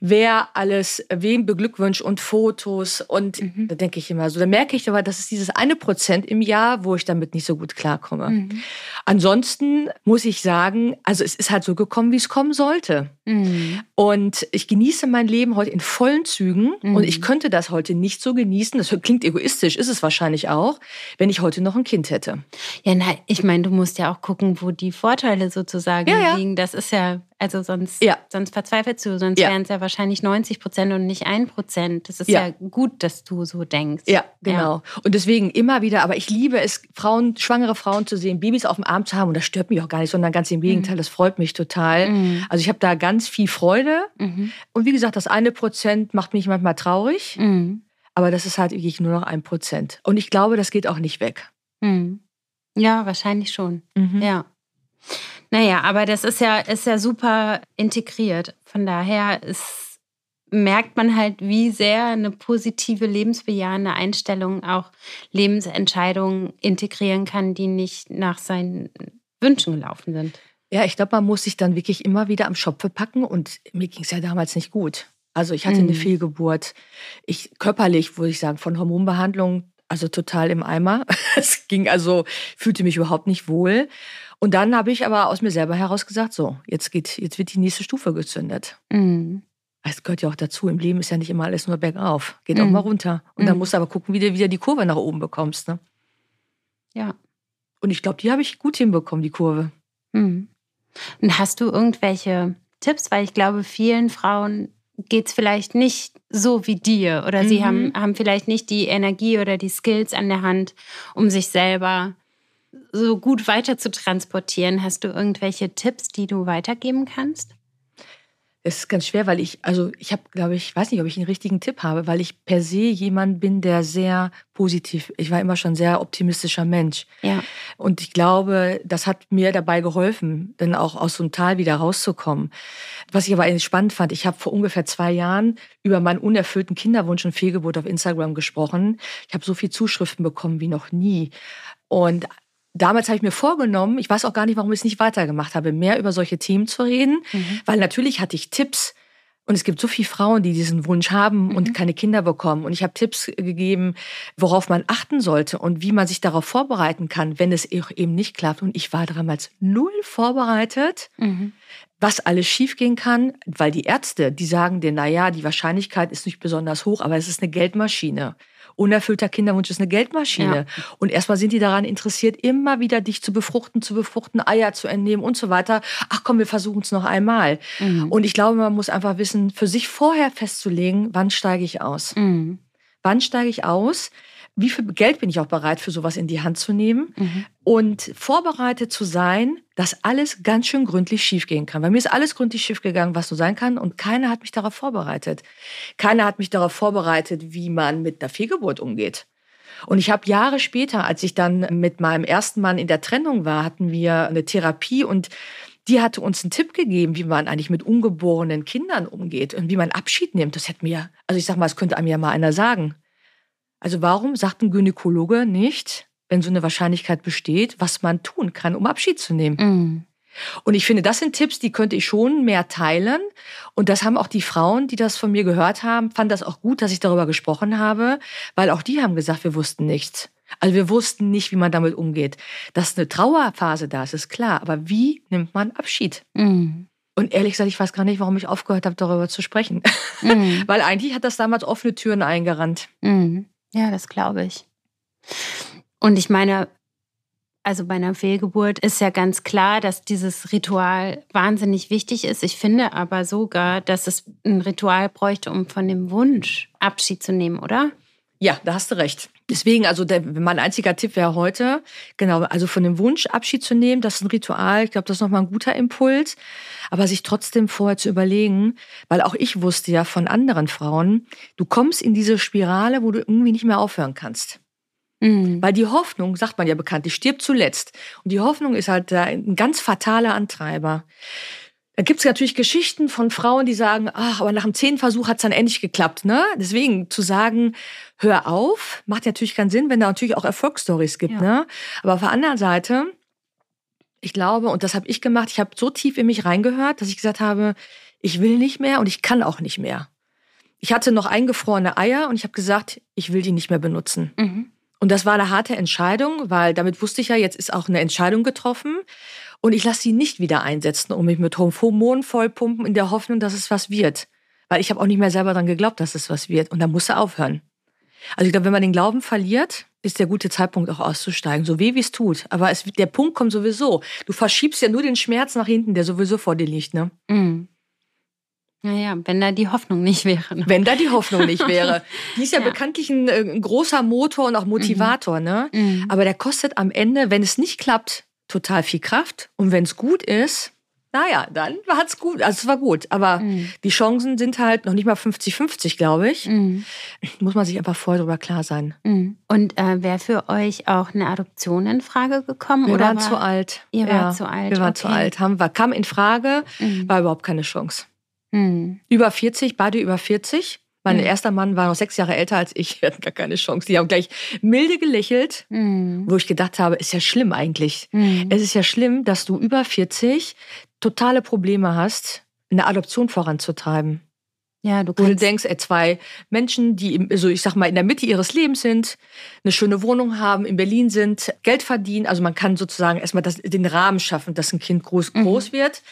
wer alles, wem beglückwünscht und Fotos. Und mhm. da denke ich immer so, da merke ich aber, das ist dieses eine Prozent im Jahr, wo ich damit nicht so gut klarkomme. Mhm. Ansonsten muss ich sagen, also es ist halt so gekommen, wie es kommen sollte. Mhm. Und ich genieße mein Leben heute in vollen Zügen. Mhm. Und ich könnte das heute nicht so genießen. Das klingt egoistisch, ist es wahrscheinlich auch, wenn ich heute noch ein Kind hätte. Ja, nein, ich meine, du musst ja auch gucken, wo die Vorteile sozusagen ja, ja. liegen. Das ist ja, also sonst, ja. sonst verzweifelst du, sonst ja. wären es ja wahrscheinlich 90 Prozent und nicht ein Prozent. Das ist ja. gut, dass du so denkst. Ja, genau. Und deswegen immer wieder, aber ich liebe es, Frauen, schwangere Frauen zu sehen, Babys auf dem Arm zu haben. Und das stört mich auch gar nicht, sondern ganz im Gegenteil, mhm. das freut mich total. Mhm. Also ich habe da ganz viel Freude. Mhm. Und wie gesagt, das eine Prozent macht mich manchmal traurig. Mhm. Aber das ist halt wirklich nur noch ein Prozent. Und ich glaube, das geht auch nicht weg. Mhm. Ja, wahrscheinlich schon. Mhm. Ja. Naja, aber das ist ja, ist ja super integriert. Von daher ist, merkt man halt, wie sehr eine positive, lebensbejahende Einstellung auch Lebensentscheidungen integrieren kann, die nicht nach seinen Wünschen gelaufen sind. Ja, ich glaube, man muss sich dann wirklich immer wieder am Schopfe packen und mir ging es ja damals nicht gut. Also ich hatte mhm. eine Fehlgeburt. Ich körperlich, würde ich sagen, von Hormonbehandlung, also total im Eimer. Es ging also, fühlte mich überhaupt nicht wohl. Und dann habe ich aber aus mir selber heraus gesagt, so, jetzt geht, jetzt wird die nächste Stufe gezündet. Mhm. Es gehört ja auch dazu. Im Leben ist ja nicht immer alles nur bergauf. Geht mhm. auch mal runter. Und dann mhm. musst du aber gucken, wie du wieder die Kurve nach oben bekommst. Ne? Ja. Und ich glaube, die habe ich gut hinbekommen, die Kurve. Mhm. Und hast du irgendwelche Tipps? Weil ich glaube, vielen Frauen geht es vielleicht nicht so wie dir oder mhm. sie haben, haben vielleicht nicht die Energie oder die Skills an der Hand, um sich selber so gut weiter zu transportieren. Hast du irgendwelche Tipps, die du weitergeben kannst? Es ist ganz schwer, weil ich, also ich habe, glaube ich, weiß nicht, ob ich einen richtigen Tipp habe, weil ich per se jemand bin, der sehr positiv, ich war immer schon sehr optimistischer Mensch. Ja. Und ich glaube, das hat mir dabei geholfen, dann auch aus so einem Tal wieder rauszukommen. Was ich aber spannend fand, ich habe vor ungefähr zwei Jahren über meinen unerfüllten Kinderwunsch und Fehlgeburt auf Instagram gesprochen. Ich habe so viel Zuschriften bekommen wie noch nie. Und damals habe ich mir vorgenommen, ich weiß auch gar nicht, warum ich es nicht weitergemacht habe, mehr über solche Themen zu reden, mhm. weil natürlich hatte ich Tipps. Und es gibt so viele Frauen, die diesen Wunsch haben mhm. und keine Kinder bekommen. Und ich habe Tipps gegeben, worauf man achten sollte und wie man sich darauf vorbereiten kann, wenn es eben nicht klappt. Und ich war damals null vorbereitet, mhm. was alles schiefgehen kann, weil die Ärzte, die sagen dir, na ja, die Wahrscheinlichkeit ist nicht besonders hoch, aber es ist eine Geldmaschine unerfüllter Kinderwunsch ist eine Geldmaschine. Ja. Und erstmal sind die daran interessiert, immer wieder dich zu befruchten, zu befruchten, Eier zu entnehmen und so weiter. Ach komm, wir versuchen es noch einmal. Mhm. Und ich glaube, man muss einfach wissen, für sich vorher festzulegen, wann steige ich aus. Mhm. Wann steige ich aus? Wie viel Geld bin ich auch bereit, für sowas in die Hand zu nehmen mhm. und vorbereitet zu sein, dass alles ganz schön gründlich schiefgehen kann. Bei mir ist alles gründlich schiefgegangen, was so sein kann und keiner hat mich darauf vorbereitet. Keiner hat mich darauf vorbereitet, wie man mit einer Fehlgeburt umgeht. Und ich habe Jahre später, als ich dann mit meinem ersten Mann in der Trennung war, hatten wir eine Therapie und die hatte uns einen Tipp gegeben, wie man eigentlich mit ungeborenen Kindern umgeht und wie man Abschied nimmt. Das hätte mir, also ich sag mal, das könnte einem ja mal einer sagen. Also warum sagt ein Gynäkologe nicht, wenn so eine Wahrscheinlichkeit besteht, was man tun kann, um Abschied zu nehmen? Mhm. Und ich finde, das sind Tipps, die könnte ich schon mehr teilen. Und das haben auch die Frauen, die das von mir gehört haben, fanden das auch gut, dass ich darüber gesprochen habe, weil auch die haben gesagt, wir wussten nichts. Also wir wussten nicht, wie man damit umgeht. Dass eine Trauerphase da ist, ist klar. Aber wie nimmt man Abschied? Mhm. Und ehrlich gesagt, ich weiß gar nicht, warum ich aufgehört habe, darüber zu sprechen. Mhm. weil eigentlich hat das damals offene Türen eingerannt. Mhm. Ja, das glaube ich. Und ich meine, also bei einer Fehlgeburt ist ja ganz klar, dass dieses Ritual wahnsinnig wichtig ist. Ich finde aber sogar, dass es ein Ritual bräuchte, um von dem Wunsch Abschied zu nehmen, oder? Ja, da hast du recht. Deswegen, also der, mein einziger Tipp wäre heute, genau, also von dem Wunsch Abschied zu nehmen, das ist ein Ritual. Ich glaube, das ist nochmal ein guter Impuls. Aber sich trotzdem vorher zu überlegen, weil auch ich wusste ja von anderen Frauen, du kommst in diese Spirale, wo du irgendwie nicht mehr aufhören kannst. Mhm. Weil die Hoffnung, sagt man ja bekanntlich, stirbt zuletzt. Und die Hoffnung ist halt ein ganz fataler Antreiber. Da gibt es natürlich Geschichten von Frauen, die sagen, ach, aber nach dem zehnten Versuch hat es dann endlich geklappt. Ne? Deswegen zu sagen, hör auf, macht natürlich keinen Sinn, wenn da natürlich auch Erfolgsstories gibt. Ja. Ne? Aber auf der anderen Seite, ich glaube, und das habe ich gemacht, ich habe so tief in mich reingehört, dass ich gesagt habe, ich will nicht mehr und ich kann auch nicht mehr. Ich hatte noch eingefrorene Eier und ich habe gesagt, ich will die nicht mehr benutzen. Mhm. Und das war eine harte Entscheidung, weil damit wusste ich ja, jetzt ist auch eine Entscheidung getroffen. Und ich lasse sie nicht wieder einsetzen, um mich mit Hormonen vollpumpen, in der Hoffnung, dass es was wird. Weil ich habe auch nicht mehr selber daran geglaubt, dass es was wird. Und dann musste aufhören. Also ich glaube, wenn man den Glauben verliert, ist der gute Zeitpunkt auch auszusteigen. So weh wie es tut. Aber es, der Punkt kommt sowieso. Du verschiebst ja nur den Schmerz nach hinten, der sowieso vor dir liegt. Ne? Mm. Naja, wenn da die Hoffnung nicht wäre. Ne? Wenn da die Hoffnung nicht wäre. Die ist ja, ja. bekanntlich ein, äh, ein, großer Motor und auch Motivator. Mhm. Ne? Mhm. Aber der kostet am Ende, wenn es nicht klappt, total viel Kraft. Und wenn es gut ist, naja, dann war es gut. Also es war gut. Aber mhm. die Chancen sind halt noch nicht mal 50-50, glaube ich. Mhm. Muss man sich einfach voll darüber klar sein. Mhm. Und äh, wäre für euch auch eine Adoption in Frage gekommen? Wir oder waren war, zu alt. Ihr ja, wart zu alt. Wir waren okay. zu alt. Haben, war, kam in Frage, mhm. war überhaupt keine Chance. Mhm. Über 40, beide über 40. Mein mhm. erster Mann war noch sechs Jahre älter als ich, wir hatten gar keine Chance. Die haben gleich milde gelächelt, mhm. wo ich gedacht habe, ist ja schlimm eigentlich. Mhm. Es ist ja schlimm, dass du über 40 totale Probleme hast, eine Adoption voranzutreiben. Ja, du, kannst. Wo du denkst, ey, zwei Menschen, die, so ich sag mal, in der Mitte ihres Lebens sind, eine schöne Wohnung haben, in Berlin sind, Geld verdienen. Also man kann sozusagen erstmal das, den Rahmen schaffen, dass ein Kind groß, mhm. groß wird.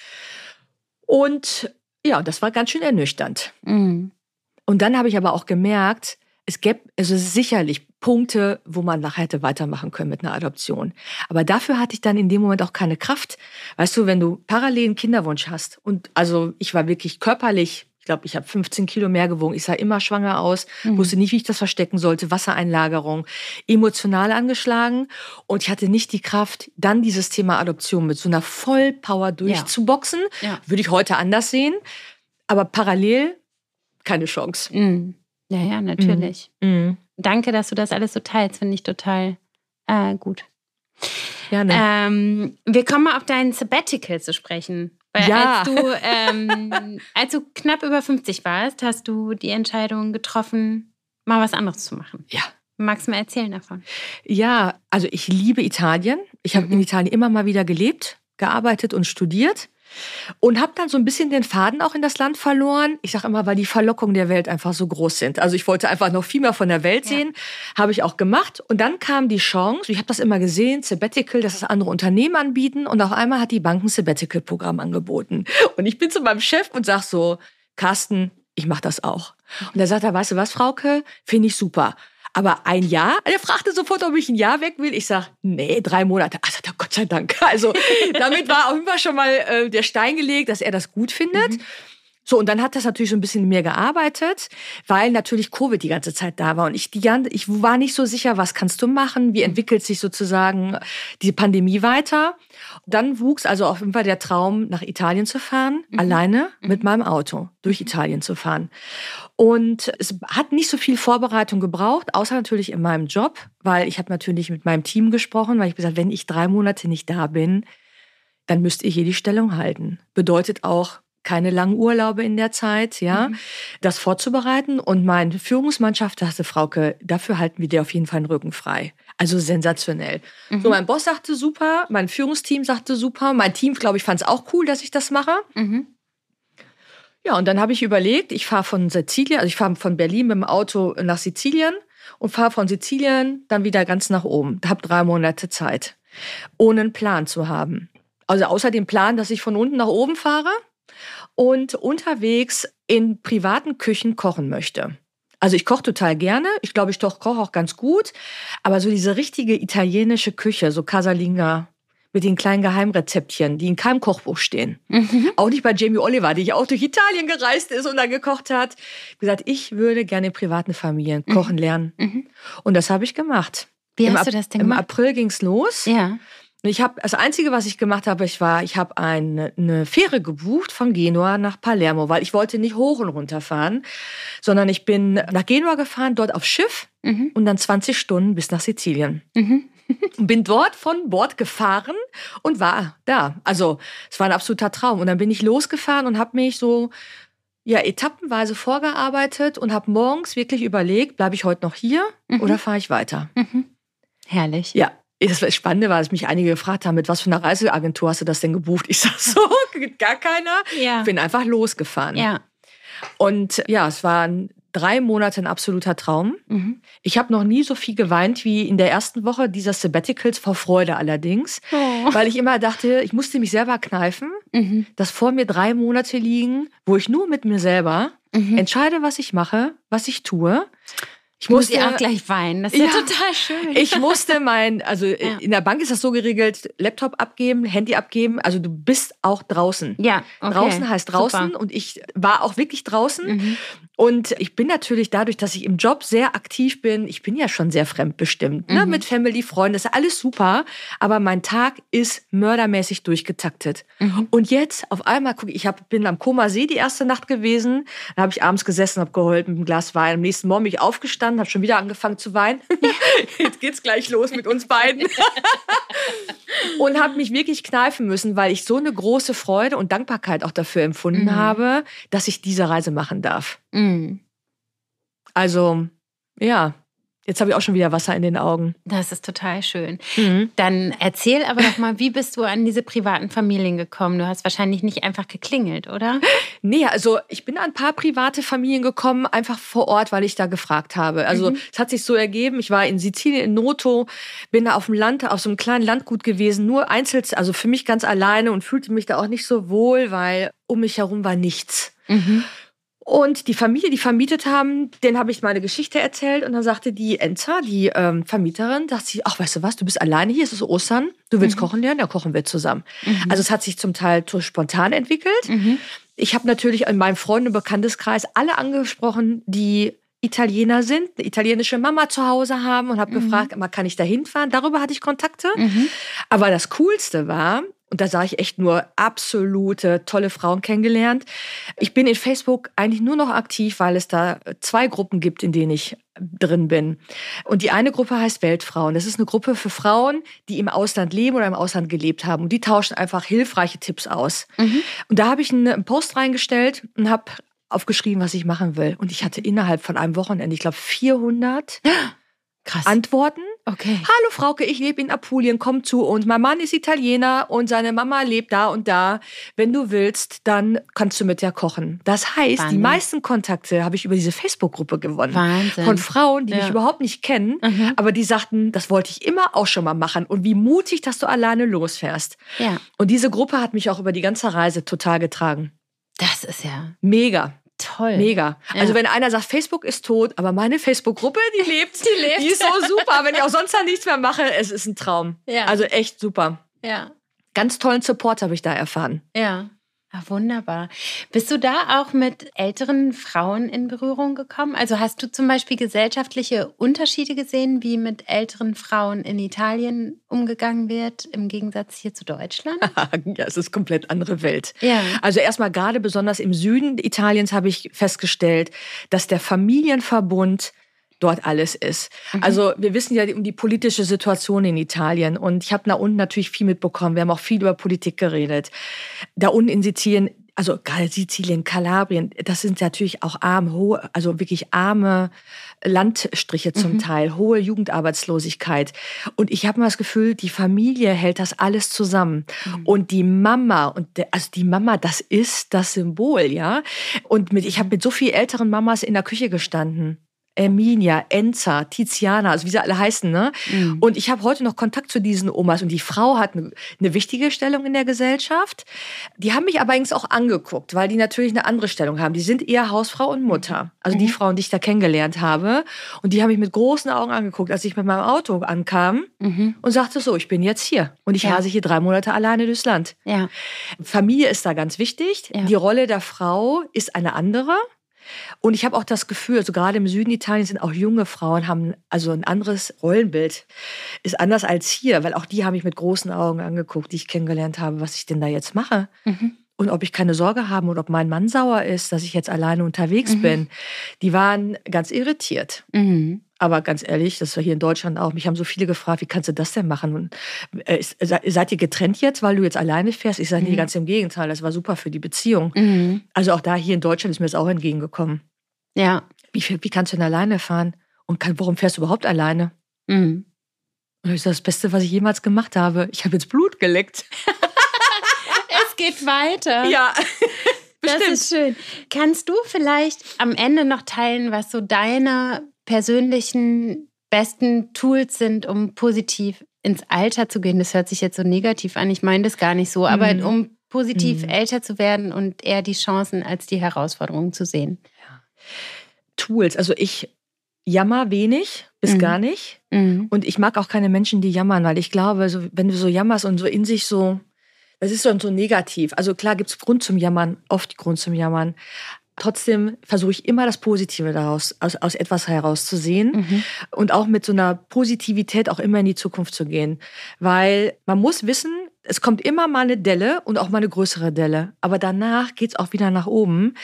Und ja, das war ganz schön ernüchternd. Mhm. Und dann habe ich aber auch gemerkt, es gäbe also sicherlich Punkte, wo man nachher hätte weitermachen können mit einer Adoption. Aber dafür hatte ich dann in dem Moment auch keine Kraft. Weißt du, wenn du parallel einen Kinderwunsch hast und also ich war wirklich körperlich Ich glaube, ich habe 15 Kilo mehr gewogen. Ich sah immer schwanger aus, mhm. wusste nicht, wie ich das verstecken sollte. Wassereinlagerung, emotional angeschlagen. Und ich hatte nicht die Kraft, dann dieses Thema Adoption mit so einer Vollpower durchzuboxen. Ja. Ja. Würde ich heute anders sehen. Aber parallel keine Chance. Mhm. Ja, ja, natürlich. Mhm. Danke, dass du das alles so teilst. Finde ich total äh, gut. Gerne. Ähm, wir kommen mal auf dein Sabbatical zu sprechen. Weil ja. als, du, ähm, als du knapp über 50 warst, hast du die Entscheidung getroffen, mal was anderes zu machen. Ja. Magst du mir erzählen davon? Ja, also ich liebe Italien. Ich habe mhm. in Italien immer mal wieder gelebt, gearbeitet und studiert. Und habe dann so ein bisschen den Faden auch in das Land verloren. Ich sage immer, weil die Verlockungen der Welt einfach so groß sind. Also ich wollte einfach noch viel mehr von der Welt sehen, ja. habe ich auch gemacht. Und dann kam die Chance, ich habe das immer gesehen, Sabbatical, dass es andere Unternehmen anbieten. Und auf einmal hat die Bank ein Sabbatical-Programm angeboten. Und ich bin zu meinem Chef und sag so, Carsten, ich mache das auch. Und er sagt er, weißt du was, Frauke, finde ich super. Aber ein Jahr? Er fragte sofort, ob ich ein Jahr weg will. Ich sag, nee, drei Monate. Also Gott sei Dank. Also damit war auf jeden Fall schon mal äh, der Stein gelegt, dass er das gut findet. Mhm. So, und dann hat das natürlich so ein bisschen mehr gearbeitet, weil natürlich Covid die ganze Zeit da war. Und ich, die, ich war nicht so sicher, was kannst du machen? Wie entwickelt sich sozusagen die Pandemie weiter? Dann wuchs also auf jeden Fall der Traum, nach Italien zu fahren, mhm. alleine mhm. mit meinem Auto durch mhm. Italien zu fahren. Und es hat nicht so viel Vorbereitung gebraucht, außer natürlich in meinem Job, weil ich habe natürlich mit meinem Team gesprochen, weil ich gesagt, wenn ich drei Monate nicht da bin, dann müsst ihr hier die Stellung halten. Bedeutet auch, keine langen Urlaube in der Zeit, ja, mhm. das vorzubereiten. Und meine Führungsmannschaft sagte, Frauke, dafür halten wir dir auf jeden Fall den Rücken frei. Also sensationell. Mhm. So, mein Boss sagte super, mein Führungsteam sagte super, mein Team, glaube ich, fand es auch cool, dass ich das mache. Mhm. Ja, und dann habe ich überlegt, ich fahre von Sizilien, also ich fahre von Berlin mit dem Auto nach Sizilien und fahre von Sizilien dann wieder ganz nach oben. Habe drei Monate Zeit, ohne einen Plan zu haben. Also außer dem Plan, dass ich von unten nach oben fahre und unterwegs in privaten Küchen kochen möchte. Also ich koche total gerne. Ich glaube, ich koche auch ganz gut. Aber so diese richtige italienische Küche, so Casalinga mit den kleinen Geheimrezeptchen, die in keinem Kochbuch stehen. Mhm. Auch nicht bei Jamie Oliver, die auch durch Italien gereist ist und dann gekocht hat. Ich gesagt, ich würde gerne in privaten Familien mhm. kochen lernen. Mhm. Und das habe ich gemacht. Wie Im hast du das denn gemacht? Im April ging's los. Ja. Ich habe das einzige, was ich gemacht habe, ich war, ich habe eine, eine Fähre gebucht von Genua nach Palermo, weil ich wollte nicht hoch und runter fahren, sondern ich bin nach Genua gefahren, dort auf Schiff mhm. und dann 20 Stunden bis nach Sizilien. Mhm. bin dort von Bord gefahren und war da. Also es war ein absoluter Traum. Und dann bin ich losgefahren und habe mich so ja etappenweise vorgearbeitet und habe morgens wirklich überlegt, bleibe ich heute noch hier mhm. oder fahre ich weiter? Mhm. Herrlich. Ja, das Spannende war, dass mich einige gefragt haben, mit was für einer Reiseagentur hast du das denn gebucht? Ich sag so, gar keiner. Ja. Bin einfach losgefahren. Ja. Und ja, es waren drei Monate ein absoluter Traum. Mhm. Ich habe noch nie so viel geweint wie in der ersten Woche dieser Sabbaticals vor Freude allerdings, oh. weil ich immer dachte, ich musste mich selber kneifen, mhm. dass vor mir drei Monate liegen, wo ich nur mit mir selber mhm. entscheide, was ich mache, was ich tue. Ich musste muss auch gleich weinen. Das ist ja, ja total schön. Ich musste mein, also ja. in der Bank ist das so geregelt, Laptop abgeben, Handy abgeben. Also du bist auch draußen. Ja. Okay. Draußen heißt draußen Super. und ich war auch wirklich draußen. Mhm. Und ich bin natürlich dadurch, dass ich im Job sehr aktiv bin, ich bin ja schon sehr fremdbestimmt, ne? Mhm. mit Family, Freunden, das ist alles super. Aber mein Tag ist mördermäßig durchgetaktet. Mhm. Und jetzt auf einmal gucke ich, ich hab, bin am Koma See die erste Nacht gewesen. Da habe ich abends gesessen, habe geheult mit einem Glas Wein. Am nächsten Morgen bin ich aufgestanden, habe schon wieder angefangen zu weinen. jetzt geht's gleich los mit uns beiden. und habe mich wirklich kneifen müssen, weil ich so eine große Freude und Dankbarkeit auch dafür empfunden mhm. habe, dass ich diese Reise machen darf. Mhm. Also, ja, Jetzt habe ich auch schon wieder Wasser in den Augen. Das ist total schön. Mhm. Dann erzähl aber doch mal, wie bist du an diese privaten Familien gekommen? Du hast wahrscheinlich nicht einfach geklingelt, oder? Nee, also ich bin an ein paar private Familien gekommen, einfach vor Ort, weil ich da gefragt habe. Also mhm. es hat sich so ergeben, ich war in Sizilien, in Noto, bin da auf dem Land, auf so einem kleinen Landgut gewesen, nur einzeln, also für mich ganz alleine und fühlte mich da auch nicht so wohl, weil um mich herum war nichts. Mhm. Und die Familie, die vermietet haben, den habe ich meine Geschichte erzählt und dann sagte die Enza, die ähm, Vermieterin, dachte sie, ach, weißt du was, du bist alleine hier, es ist Ostern, du willst mhm. kochen lernen, ja, kochen wir zusammen. Mhm. Also es hat sich zum Teil so spontan entwickelt. Mhm. Ich habe natürlich in meinem Freunde- und Bekannteskreis alle angesprochen, die Italiener sind, eine italienische Mama zu Hause haben und habe mhm. gefragt, mal kann ich da hinfahren? Darüber hatte ich Kontakte. Mhm. Aber das Coolste war, und da sah ich echt nur absolute tolle Frauen kennengelernt. Ich bin in Facebook eigentlich nur noch aktiv, weil es da zwei Gruppen gibt, in denen ich drin bin. Und die eine Gruppe heißt Weltfrauen. Das ist eine Gruppe für Frauen, die im Ausland leben oder im Ausland gelebt haben. Und die tauschen einfach hilfreiche Tipps aus. Mhm. Und da habe ich einen Post reingestellt und habe aufgeschrieben, was ich machen will. Und ich hatte innerhalb von einem Wochenende, ich glaube, 400 Krass. Antworten. Okay. Hallo Frauke, ich lebe in Apulien, komm zu uns. Mein Mann ist Italiener und seine Mama lebt da und da. Wenn du willst, dann kannst du mit der kochen. Das heißt, Wahnsinn. die meisten Kontakte habe ich über diese Facebook-Gruppe gewonnen. Wahnsinn. Von Frauen, die ja. mich überhaupt nicht kennen, mhm. aber die sagten, das wollte ich immer auch schon mal machen. Und wie mutig, dass du alleine losfährst. Ja. Und diese Gruppe hat mich auch über die ganze Reise total getragen. Das ist ja mega. Toll. Mega. Ja. Also wenn einer sagt, Facebook ist tot, aber meine Facebook-Gruppe, die lebt. die lebt. Die ist so super. wenn ich auch sonst dann nichts mehr mache, es ist ein Traum. Ja. Also echt super. Ja. Ganz tollen Support habe ich da erfahren. Ja. Ach, wunderbar. Bist du da auch mit älteren Frauen in Berührung gekommen? Also hast du zum Beispiel gesellschaftliche Unterschiede gesehen, wie mit älteren Frauen in Italien umgegangen wird, im Gegensatz hier zu Deutschland? ja, es ist komplett andere Welt. Ja. Also erstmal gerade besonders im Süden Italiens habe ich festgestellt, dass der Familienverbund dort alles ist. Mhm. Also wir wissen ja um die politische Situation in Italien und ich habe da unten natürlich viel mitbekommen. Wir haben auch viel über Politik geredet. Da unten in Sizilien, also gerade Sizilien, Kalabrien, das sind natürlich auch arme, hohe, also wirklich arme Landstriche zum mhm. Teil, hohe Jugendarbeitslosigkeit. Und ich habe mal das Gefühl, die Familie hält das alles zusammen. Mhm. Und die Mama, und der, also die Mama, das ist das Symbol, ja. Und mit, ich habe mit so vielen älteren Mamas in der Küche gestanden. Erminia, Enza, Tiziana, also wie sie alle heißen. Ne? Mhm. Und ich habe heute noch Kontakt zu diesen Omas. Und die Frau hat eine, eine, wichtige Stellung in der Gesellschaft. Die haben mich aber eigentlich auch angeguckt, weil die natürlich eine andere Stellung haben. Die sind eher Hausfrau und Mutter. Also mhm. die Frauen, die ich da kennengelernt habe. Und die haben mich mit großen Augen angeguckt, als ich mit meinem Auto ankam mhm. und sagte so, ich bin jetzt hier. Und ich ja. rase hier drei Monate alleine durchs Land. Ja. Familie ist da ganz wichtig. Ja. Die Rolle der Frau ist eine andere. Und ich habe auch das Gefühl, also gerade im Süden Italiens sind auch junge Frauen, haben also ein anderes Rollenbild. Ist anders als hier, weil auch die haben mich mit großen Augen angeguckt, die ich kennengelernt habe, was ich denn da jetzt mache. Mhm. Und ob ich keine Sorge habe und ob mein Mann sauer ist, dass ich jetzt alleine unterwegs mhm. bin. Die waren ganz irritiert. Mhm. Aber ganz ehrlich, das war hier in Deutschland auch. Mich haben so viele gefragt, wie kannst du das denn machen? Und, äh, seid ihr getrennt jetzt, weil du jetzt alleine fährst? Ich sage, nee, mhm. ganz im Gegenteil. Das war super für die Beziehung. Mhm. Also auch da hier in Deutschland ist mir das auch entgegengekommen. Ja. Wie, wie kannst du denn alleine fahren? Und kann, warum fährst du überhaupt alleine? Mhm. Und ich sage, das Beste, was ich jemals gemacht habe. Ich habe jetzt Blut geleckt. es geht weiter. Ja. Bestimmt. Das ist schön. Kannst du vielleicht am Ende noch teilen, was so deine persönlichen besten Tools sind, um positiv ins Alter zu gehen. Das hört sich jetzt so negativ an. Ich meine das gar nicht so, aber mhm. um positiv mhm. älter zu werden und eher die Chancen als die Herausforderungen zu sehen. Ja. Tools. Also ich jammer wenig bis mhm. gar nicht. Mhm. Und ich mag auch keine Menschen, die jammern, weil ich glaube, so, wenn du so jammerst und so in sich so, das ist so, so negativ. Also klar gibt es Grund zum Jammern, oft Grund zum Jammern. Trotzdem versuche ich immer das Positive daraus, aus, aus etwas herauszusehen mhm. und auch mit so einer Positivität auch immer in die Zukunft zu gehen. Weil man muss wissen, es kommt immer mal eine Delle und auch mal eine größere Delle. Aber danach geht's auch wieder nach oben.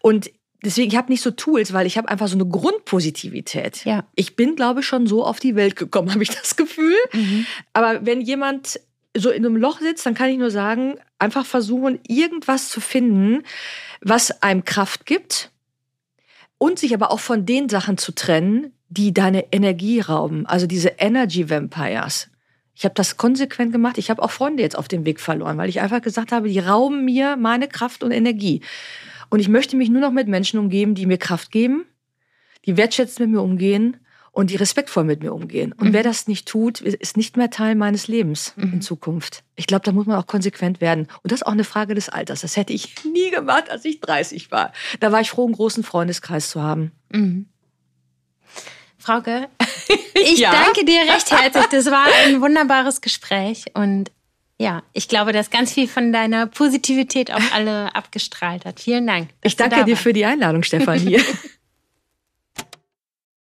Und deswegen, ich habe nicht so Tools, weil ich habe einfach so eine Grundpositivität. Ja. Ich bin, glaube ich, schon so auf die Welt gekommen, habe ich das Gefühl. Mhm. Aber wenn jemand so in einem Loch sitzt, dann kann ich nur sagen, einfach versuchen, irgendwas zu finden, was einem Kraft gibt und sich aber auch von den Sachen zu trennen, die deine Energie rauben. Also diese Energy Vampires. Ich habe das konsequent gemacht. Ich habe auch Freunde jetzt auf dem Weg verloren, weil ich einfach gesagt habe, die rauben mir meine Kraft und Energie. Und ich möchte mich nur noch mit Menschen umgeben, die mir Kraft geben, die wertschätzend mit mir umgehen und die respektvoll mit mir umgehen. Und mhm. wer das nicht tut, ist nicht mehr Teil meines Lebens mhm. in Zukunft. Ich glaube, da muss man auch konsequent werden. Und das ist auch eine Frage des Alters. Das hätte ich nie gemacht, als ich 30 war. Da war ich froh, einen großen Freundeskreis zu haben. Mhm. Frauke, ich ja? danke dir recht herzlich. Das war ein wunderbares Gespräch und Ja, ich glaube, dass ganz viel von deiner Positivität auf alle abgestrahlt hat. Vielen Dank. Ich danke dir für die Einladung, Stefanie.